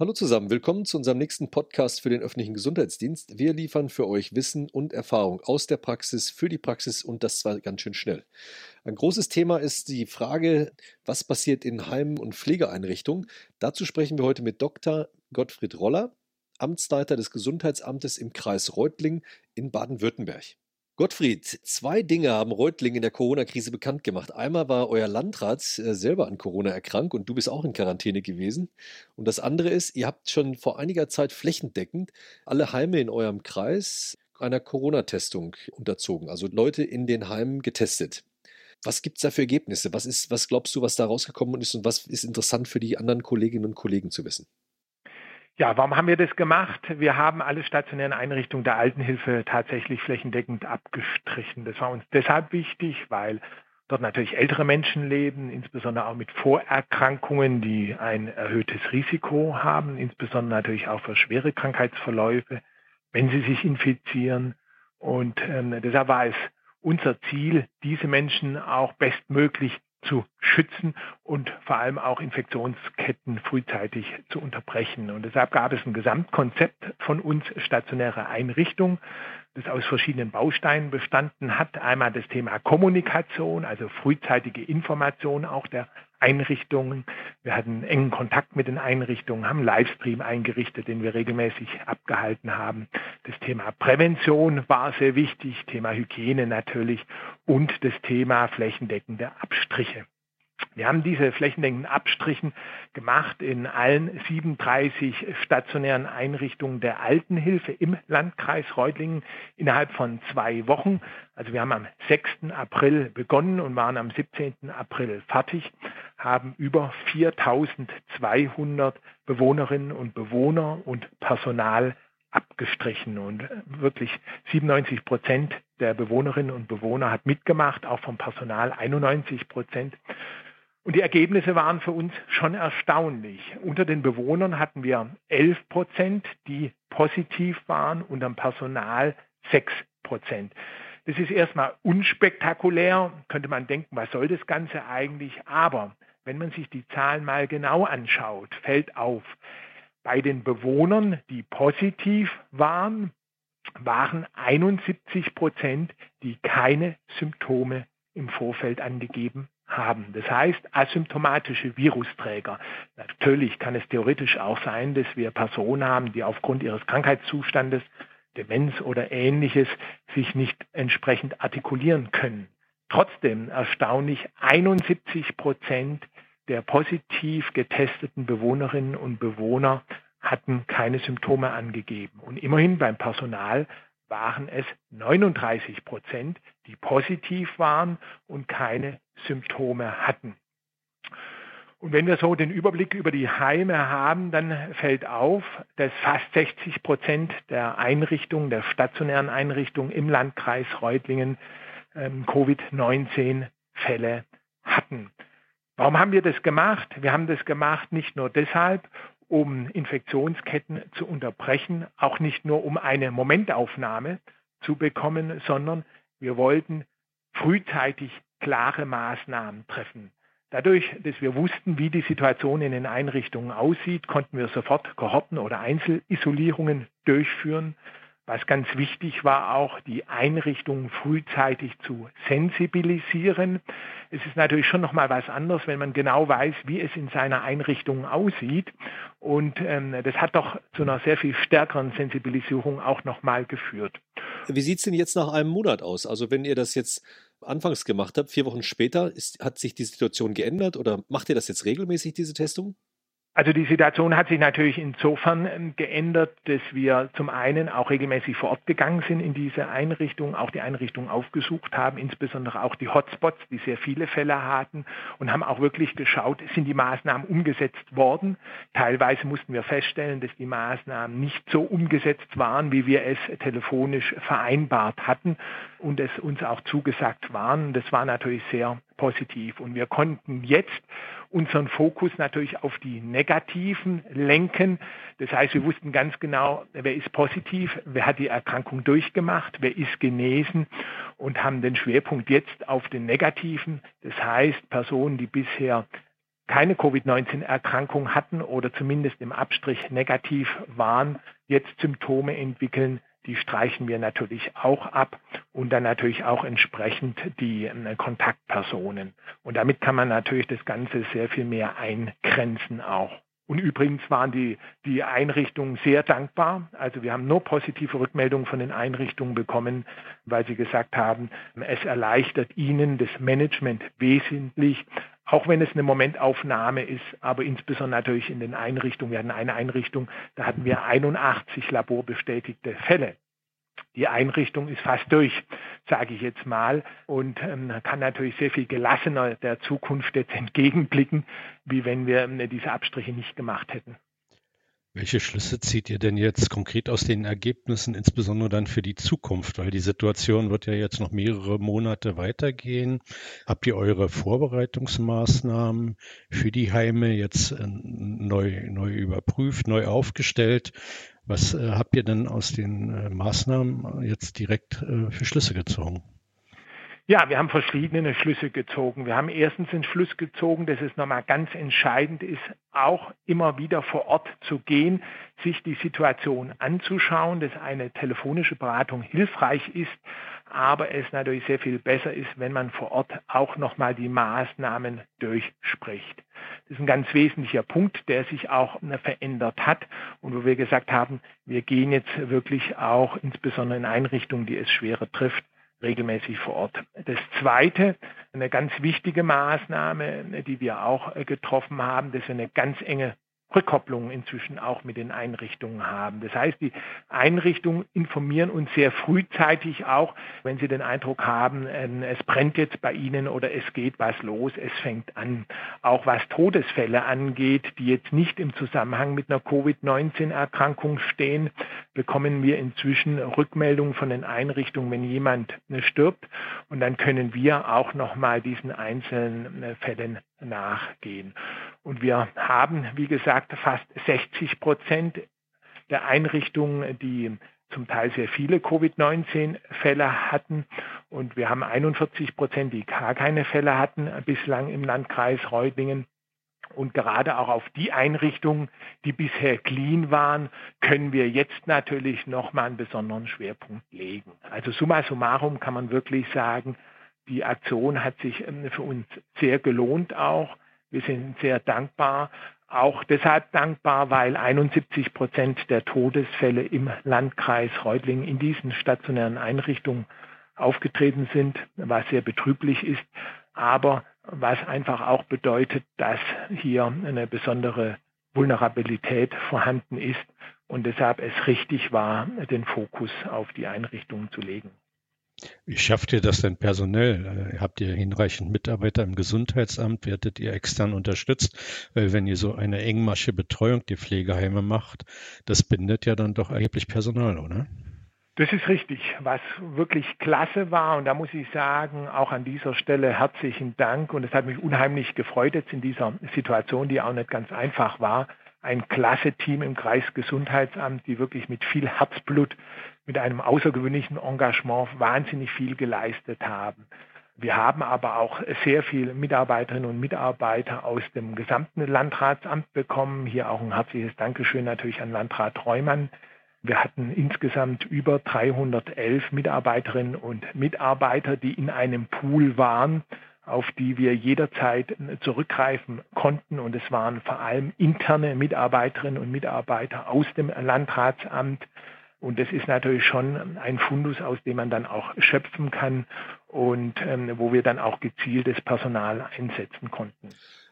Hallo zusammen, willkommen zu unserem nächsten Podcast für den öffentlichen Gesundheitsdienst. Wir liefern für euch Wissen und Erfahrung aus der Praxis für die Praxis und das zwar ganz schön schnell. Ein großes Thema ist die Frage, was passiert in Heimen und Pflegeeinrichtungen. Dazu sprechen wir heute mit Dr. Gottfried Roller, Amtsleiter des Gesundheitsamtes im Kreis Reutlingen in Baden-Württemberg. Gottfried, zwei Dinge haben Reutling in der Corona-Krise bekannt gemacht. Einmal war euer Landrat äh, selber an Corona erkrankt und du bist auch in Quarantäne gewesen. Und das andere ist, ihr habt schon vor einiger Zeit flächendeckend alle Heime in eurem Kreis einer Corona-Testung unterzogen, also Leute in den Heimen getestet. Was gibt es da für Ergebnisse? Was, ist, was glaubst du, was da rausgekommen ist und was ist interessant für die anderen Kolleginnen und Kollegen zu wissen? Ja, warum haben wir das gemacht? Wir haben alle stationären Einrichtungen der Altenhilfe tatsächlich flächendeckend abgestrichen. Das war uns deshalb wichtig, weil dort natürlich ältere Menschen leben, insbesondere auch mit Vorerkrankungen, die ein erhöhtes Risiko haben, insbesondere natürlich auch für schwere Krankheitsverläufe, wenn sie sich infizieren. Und ähm, deshalb war es unser Ziel, diese Menschen auch bestmöglich zu schützen und vor allem auch Infektionsketten frühzeitig zu unterbrechen. Und deshalb gab es ein Gesamtkonzept von uns stationäre Einrichtung, das aus verschiedenen Bausteinen bestanden hat. Einmal das Thema Kommunikation, also frühzeitige Information auch der Einrichtungen. Wir hatten engen Kontakt mit den Einrichtungen, haben Livestream eingerichtet, den wir regelmäßig abgehalten haben. Das Thema Prävention war sehr wichtig, Thema Hygiene natürlich und das Thema flächendeckende Abstriche. Wir haben diese flächendeckenden Abstrichen gemacht in allen 37 stationären Einrichtungen der Altenhilfe im Landkreis Reutlingen innerhalb von zwei Wochen. Also wir haben am 6. April begonnen und waren am 17. April fertig, haben über 4200 Bewohnerinnen und Bewohner und Personal abgestrichen und wirklich 97 Prozent der Bewohnerinnen und Bewohner hat mitgemacht, auch vom Personal 91 Prozent. Und die Ergebnisse waren für uns schon erstaunlich. Unter den Bewohnern hatten wir 11 Prozent, die positiv waren, und am Personal 6 Prozent. Das ist erstmal unspektakulär, könnte man denken, was soll das Ganze eigentlich? Aber wenn man sich die Zahlen mal genau anschaut, fällt auf, bei den Bewohnern, die positiv waren, waren 71 Prozent, die keine Symptome im Vorfeld angegeben haben. Das heißt, asymptomatische Virusträger. Natürlich kann es theoretisch auch sein, dass wir Personen haben, die aufgrund ihres Krankheitszustandes, Demenz oder ähnliches, sich nicht entsprechend artikulieren können. Trotzdem erstaunlich 71 Prozent der positiv getesteten Bewohnerinnen und Bewohner hatten keine Symptome angegeben. Und immerhin beim Personal waren es 39 Prozent, die positiv waren und keine Symptome hatten. Und wenn wir so den Überblick über die Heime haben, dann fällt auf, dass fast 60 Prozent der Einrichtungen, der stationären Einrichtungen im Landkreis Reutlingen ähm, Covid-19-Fälle hatten. Warum haben wir das gemacht? Wir haben das gemacht nicht nur deshalb, um Infektionsketten zu unterbrechen, auch nicht nur um eine Momentaufnahme zu bekommen, sondern wir wollten frühzeitig klare Maßnahmen treffen. Dadurch, dass wir wussten, wie die Situation in den Einrichtungen aussieht, konnten wir sofort Kohorten oder Einzelisolierungen durchführen. Was ganz wichtig war, auch die Einrichtungen frühzeitig zu sensibilisieren. Es ist natürlich schon noch mal was anderes, wenn man genau weiß, wie es in seiner Einrichtung aussieht. Und ähm, das hat doch zu einer sehr viel stärkeren Sensibilisierung auch noch mal geführt. Wie sieht es denn jetzt nach einem Monat aus? Also wenn ihr das jetzt anfangs gemacht habt, vier Wochen später, ist, hat sich die Situation geändert oder macht ihr das jetzt regelmäßig, diese Testung? Also die Situation hat sich natürlich insofern ähm, geändert, dass wir zum einen auch regelmäßig vor Ort gegangen sind in diese Einrichtung, auch die Einrichtung aufgesucht haben, insbesondere auch die Hotspots, die sehr viele Fälle hatten und haben auch wirklich geschaut, sind die Maßnahmen umgesetzt worden. Teilweise mussten wir feststellen, dass die Maßnahmen nicht so umgesetzt waren, wie wir es telefonisch vereinbart hatten und es uns auch zugesagt waren. Das war natürlich sehr positiv. Und wir konnten jetzt unseren Fokus natürlich auf die negativen lenken. Das heißt, wir wussten ganz genau, wer ist positiv, wer hat die Erkrankung durchgemacht, wer ist genesen und haben den Schwerpunkt jetzt auf den negativen. Das heißt, Personen, die bisher keine Covid-19-Erkrankung hatten oder zumindest im Abstrich negativ waren, jetzt Symptome entwickeln, die streichen wir natürlich auch ab und dann natürlich auch entsprechend die äh, Kontaktpersonen. Und damit kann man natürlich das Ganze sehr viel mehr eingrenzen auch. Und übrigens waren die, die Einrichtungen sehr dankbar. Also wir haben nur positive Rückmeldungen von den Einrichtungen bekommen, weil sie gesagt haben, es erleichtert ihnen das Management wesentlich, auch wenn es eine Momentaufnahme ist, aber insbesondere natürlich in den Einrichtungen. Wir hatten eine Einrichtung, da hatten wir 81 laborbestätigte Fälle. Die Einrichtung ist fast durch, sage ich jetzt mal, und ähm, kann natürlich sehr viel gelassener der Zukunft jetzt entgegenblicken, wie wenn wir ähm, diese Abstriche nicht gemacht hätten. Welche Schlüsse zieht ihr denn jetzt konkret aus den Ergebnissen, insbesondere dann für die Zukunft? Weil die Situation wird ja jetzt noch mehrere Monate weitergehen. Habt ihr eure Vorbereitungsmaßnahmen für die Heime jetzt äh, neu, neu überprüft, neu aufgestellt? Was äh, habt ihr denn aus den äh, Maßnahmen jetzt direkt äh, für Schlüsse gezogen? Ja, wir haben verschiedene Schlüsse gezogen. Wir haben erstens den Schluss gezogen, dass es nochmal ganz entscheidend ist, auch immer wieder vor Ort zu gehen, sich die Situation anzuschauen, dass eine telefonische Beratung hilfreich ist, aber es natürlich sehr viel besser ist, wenn man vor Ort auch nochmal die Maßnahmen durchspricht. Das ist ein ganz wesentlicher Punkt, der sich auch verändert hat und wo wir gesagt haben, wir gehen jetzt wirklich auch insbesondere in Einrichtungen, die es schwerer trifft, regelmäßig vor Ort. Das Zweite, eine ganz wichtige Maßnahme, die wir auch getroffen haben, dass wir eine ganz enge Rückkopplung inzwischen auch mit den Einrichtungen haben. Das heißt, die Einrichtungen informieren uns sehr frühzeitig auch, wenn sie den Eindruck haben, ähm, es brennt jetzt bei ihnen oder es geht was los, es fängt an. Auch was Todesfälle angeht, die jetzt nicht im Zusammenhang mit einer Covid-19-Erkrankung stehen, bekommen wir inzwischen Rückmeldungen von den Einrichtungen, wenn jemand äh, stirbt. Und dann können wir auch nochmal diesen einzelnen äh, Fällen nachgehen. Und wir haben, wie gesagt, fast 60 Prozent der Einrichtungen, die zum Teil sehr viele Covid-19-Fälle hatten. Und wir haben 41 Prozent, die gar keine Fälle hatten bislang im Landkreis Reutlingen. Und gerade auch auf die Einrichtungen, die bisher clean waren, können wir jetzt natürlich nochmal einen besonderen Schwerpunkt legen. Also summa summarum kann man wirklich sagen, die Aktion hat sich ähm, für uns sehr gelohnt auch. Wir sind sehr dankbar, auch deshalb dankbar, weil 71 Prozent der Todesfälle im Landkreis Reutlingen in diesen stationären Einrichtungen aufgetreten sind, was sehr betrüblich ist, aber was einfach auch bedeutet, dass hier eine besondere Vulnerabilität vorhanden ist und deshalb es richtig war, den Fokus auf die Einrichtungen zu legen. Wie schafft ihr das denn personell? Äh, habt ihr hinreichend Mitarbeiter im Gesundheitsamt? Werdet ihr extern unterstützt? Weil wenn ihr so eine engmaschige Betreuung die Pflegeheime macht, das bindet ja dann doch erheblich Personal, oder? Das ist richtig. Was wirklich klasse war, und da muss ich sagen, auch an dieser Stelle herzlichen Dank. Und es hat mich unheimlich gefreut jetzt in dieser Situation, die auch nicht ganz einfach war, ein klasse Team im Kreisgesundheitsamt, die wirklich mit viel Herzblut, mit einem außergewöhnlichen Engagement wahnsinnig viel geleistet haben. Wir haben aber auch sehr viele Mitarbeiterinnen und Mitarbeiter aus dem gesamten Landratsamt bekommen. Hier auch ein herzliches Dankeschön natürlich an Landrat Reumann. Wir hatten insgesamt über 311 Mitarbeiterinnen und Mitarbeiter, die in einem Pool waren auf die wir jederzeit zurückgreifen konnten. Und es waren vor allem interne Mitarbeiterinnen und Mitarbeiter aus dem Landratsamt. Und das ist natürlich schon ein Fundus, aus dem man dann auch schöpfen kann und ähm, wo wir dann auch gezieltes Personal einsetzen konnten.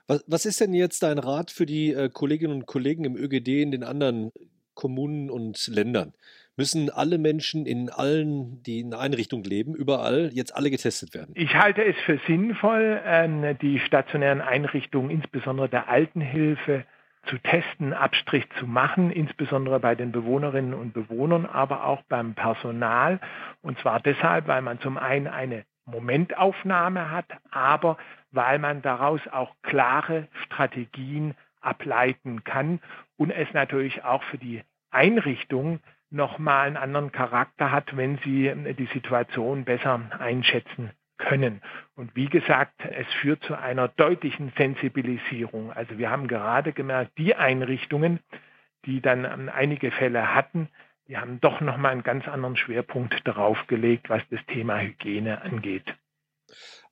Was, was ist denn jetzt dein Rat für die äh, Kolleginnen und Kollegen im ÖGD in den anderen Kommunen und Ländern? Müssen alle Menschen in allen, die in Einrichtungen leben, überall jetzt alle getestet werden? Ich halte es für sinnvoll, ähm, die stationären Einrichtungen, insbesondere der Altenhilfe, zu testen, Abstrich zu machen, insbesondere bei den Bewohnerinnen und Bewohnern, aber auch beim Personal. Und zwar deshalb, weil man zum einen eine Momentaufnahme hat, aber weil man daraus auch klare Strategien ableiten kann und es natürlich auch für die Einrichtung nochmal einen anderen Charakter hat, wenn sie äh, die Situation besser einschätzen können. Und wie gesagt, es führt zu einer deutlichen Sensibilisierung. Also wir haben gerade gemerkt, die Einrichtungen, die dann einige Fälle hatten, die haben doch nochmal einen ganz anderen Schwerpunkt darauf gelegt, was das Thema Hygiene angeht.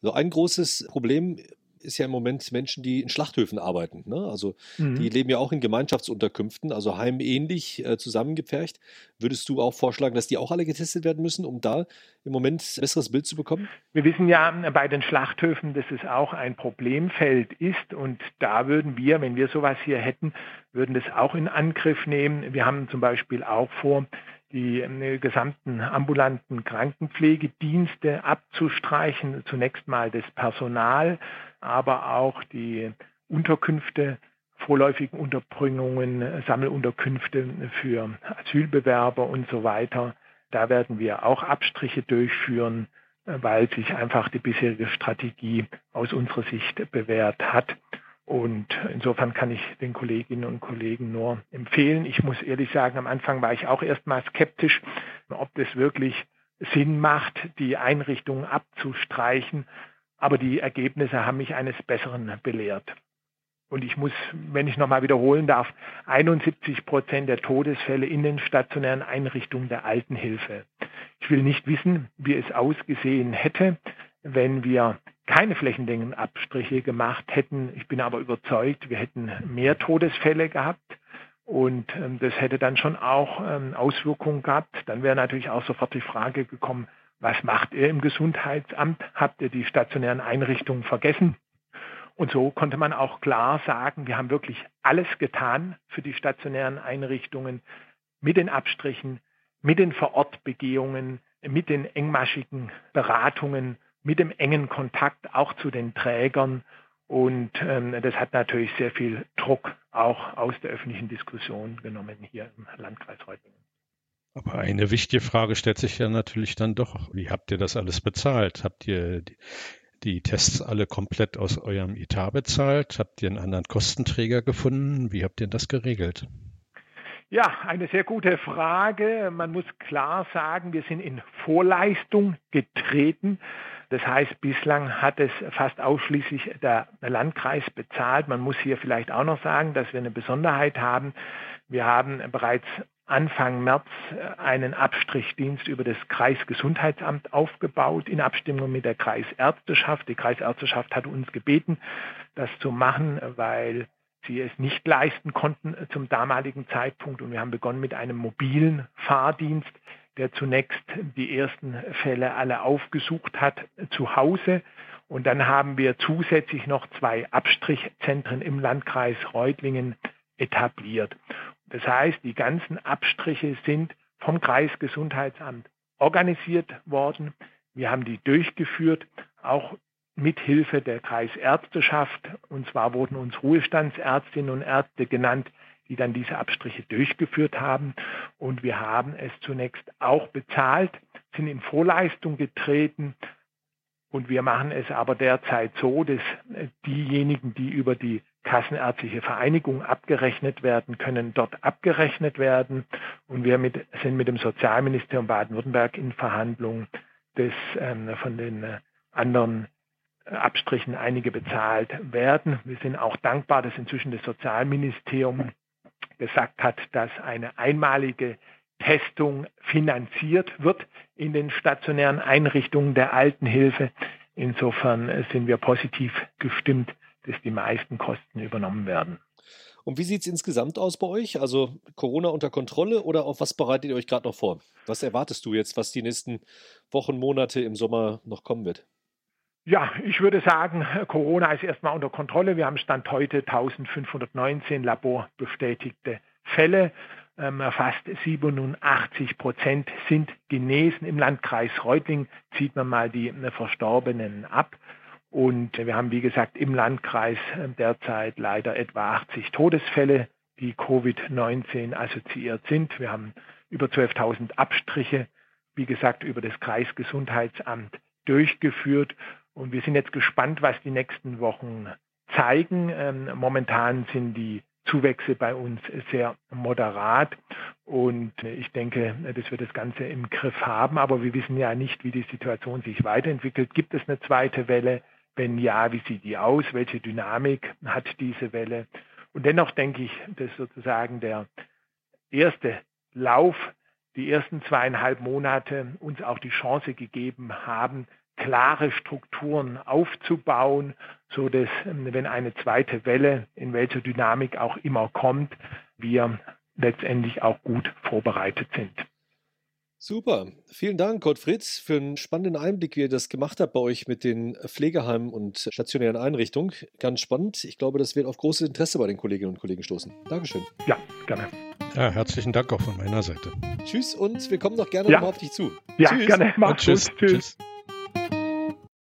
Also ein großes Problem ist ja im Moment Menschen, die in Schlachthöfen arbeiten. Ne? Also mhm. die leben ja auch in Gemeinschaftsunterkünften, also heimähnlich äh, zusammengepfercht. Würdest du auch vorschlagen, dass die auch alle getestet werden müssen, um da im Moment ein besseres Bild zu bekommen? Wir wissen ja bei den Schlachthöfen, dass es auch ein Problemfeld ist und da würden wir, wenn wir sowas hier hätten, würden das auch in Angriff nehmen. Wir haben zum Beispiel auch vor, die äh, gesamten ambulanten Krankenpflegedienste abzustreichen, zunächst mal das Personal, aber auch die Unterkünfte, vorläufigen Unterbringungen, Sammelunterkünfte für Asylbewerber und so weiter. Da werden wir auch Abstriche durchführen, weil sich einfach die bisherige Strategie aus unserer Sicht bewährt hat. Und insofern kann ich den Kolleginnen und Kollegen nur empfehlen. Ich muss ehrlich sagen, am Anfang war ich auch erstmal skeptisch, ob das wirklich Sinn macht, die Einrichtungen abzustreichen. Aber die Ergebnisse haben mich eines Besseren belehrt. Und ich muss, wenn ich nochmal wiederholen darf, 71 Prozent der Todesfälle in den stationären Einrichtungen der Altenhilfe. Ich will nicht wissen, wie es ausgesehen hätte, wenn wir keine Flächendeckenabstriche gemacht hätten. Ich bin aber überzeugt, wir hätten mehr Todesfälle gehabt. Und ähm, das hätte dann schon auch ähm, Auswirkungen gehabt. Dann wäre natürlich auch sofort die Frage gekommen, was macht ihr im Gesundheitsamt? Habt ihr die stationären Einrichtungen vergessen? Und so konnte man auch klar sagen, wir haben wirklich alles getan für die stationären Einrichtungen mit den Abstrichen, mit den Vorortbegehungen, mit den engmaschigen Beratungen mit dem engen Kontakt auch zu den Trägern. Und ähm, das hat natürlich sehr viel Druck auch aus der öffentlichen Diskussion genommen hier im Landkreis Reutlingen. Aber eine wichtige Frage stellt sich ja natürlich dann doch, wie habt ihr das alles bezahlt? Habt ihr die, die Tests alle komplett aus eurem Etat bezahlt? Habt ihr einen anderen Kostenträger gefunden? Wie habt ihr das geregelt? Ja, eine sehr gute Frage. Man muss klar sagen, wir sind in Vorleistung getreten. Das heißt, bislang hat es fast ausschließlich der Landkreis bezahlt. Man muss hier vielleicht auch noch sagen, dass wir eine Besonderheit haben. Wir haben bereits Anfang März einen Abstrichdienst über das Kreisgesundheitsamt aufgebaut in Abstimmung mit der Kreisärzteschaft. Die Kreisärzteschaft hat uns gebeten, das zu machen, weil sie es nicht leisten konnten zum damaligen Zeitpunkt. Und wir haben begonnen mit einem mobilen Fahrdienst, der zunächst die ersten Fälle alle aufgesucht hat zu Hause. Und dann haben wir zusätzlich noch zwei Abstrichzentren im Landkreis Reutlingen etabliert. Das heißt, die ganzen Abstriche sind vom Kreisgesundheitsamt organisiert worden. Wir haben die durchgeführt, auch mit Hilfe der Kreisärzteschaft. Und zwar wurden uns Ruhestandsärztinnen und Ärzte genannt, die dann diese Abstriche durchgeführt haben. Und wir haben es zunächst auch bezahlt, sind in Vorleistung getreten. Und wir machen es aber derzeit so, dass diejenigen, die über die Kassenärztliche Vereinigung abgerechnet werden können, dort abgerechnet werden. Und wir mit, sind mit dem Sozialministerium Baden-Württemberg in Verhandlungen, dass ähm, von den äh, anderen Abstrichen einige bezahlt werden. Wir sind auch dankbar, dass inzwischen das Sozialministerium gesagt hat, dass eine einmalige Testung finanziert wird in den stationären Einrichtungen der Altenhilfe. Insofern sind wir positiv gestimmt, dass die meisten Kosten übernommen werden. Und wie sieht es insgesamt aus bei euch? Also Corona unter Kontrolle oder auf was bereitet ihr euch gerade noch vor? Was erwartest du jetzt, was die nächsten Wochen, Monate im Sommer noch kommen wird? Ja, ich würde sagen, Corona ist erstmal unter Kontrolle. Wir haben Stand heute 1519 laborbestätigte Fälle. Ähm, fast 87 Prozent sind genesen. Im Landkreis Reutling zieht man mal die äh, Verstorbenen ab. Und wir haben, wie gesagt, im Landkreis äh, derzeit leider etwa 80 Todesfälle, die Covid-19 assoziiert sind. Wir haben über 12.000 Abstriche, wie gesagt, über das Kreisgesundheitsamt durchgeführt. Und wir sind jetzt gespannt, was die nächsten Wochen zeigen. Ähm, momentan sind die Zuwächse bei uns sehr moderat. Und ich denke, dass wir das Ganze im Griff haben. Aber wir wissen ja nicht, wie die Situation sich weiterentwickelt. Gibt es eine zweite Welle? Wenn ja, wie sieht die aus? Welche Dynamik hat diese Welle? Und dennoch denke ich, dass sozusagen der erste Lauf, die ersten zweieinhalb Monate uns auch die Chance gegeben haben, klare Strukturen aufzubauen, so dass wenn eine zweite Welle in welcher Dynamik auch immer kommt, wir letztendlich auch gut vorbereitet sind. Super. Vielen Dank, Kurt Fritz, für einen spannenden Einblick, wie ihr das gemacht habt bei euch mit den Pflegeheimen und stationären Einrichtungen. Ganz spannend. Ich glaube, das wird auf großes Interesse bei den Kolleginnen und Kollegen stoßen. Dankeschön. Ja, gerne. Ja, herzlichen Dank auch von meiner Seite. Tschüss und wir kommen noch gerne ja. nochmal auf dich zu. Ja, tschüss. gerne. Mach's gut. Tschüss. tschüss.